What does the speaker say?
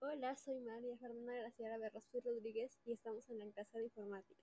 Hola, soy María Fernanda Graciela Berrospi Rodríguez y estamos en la clase de informática.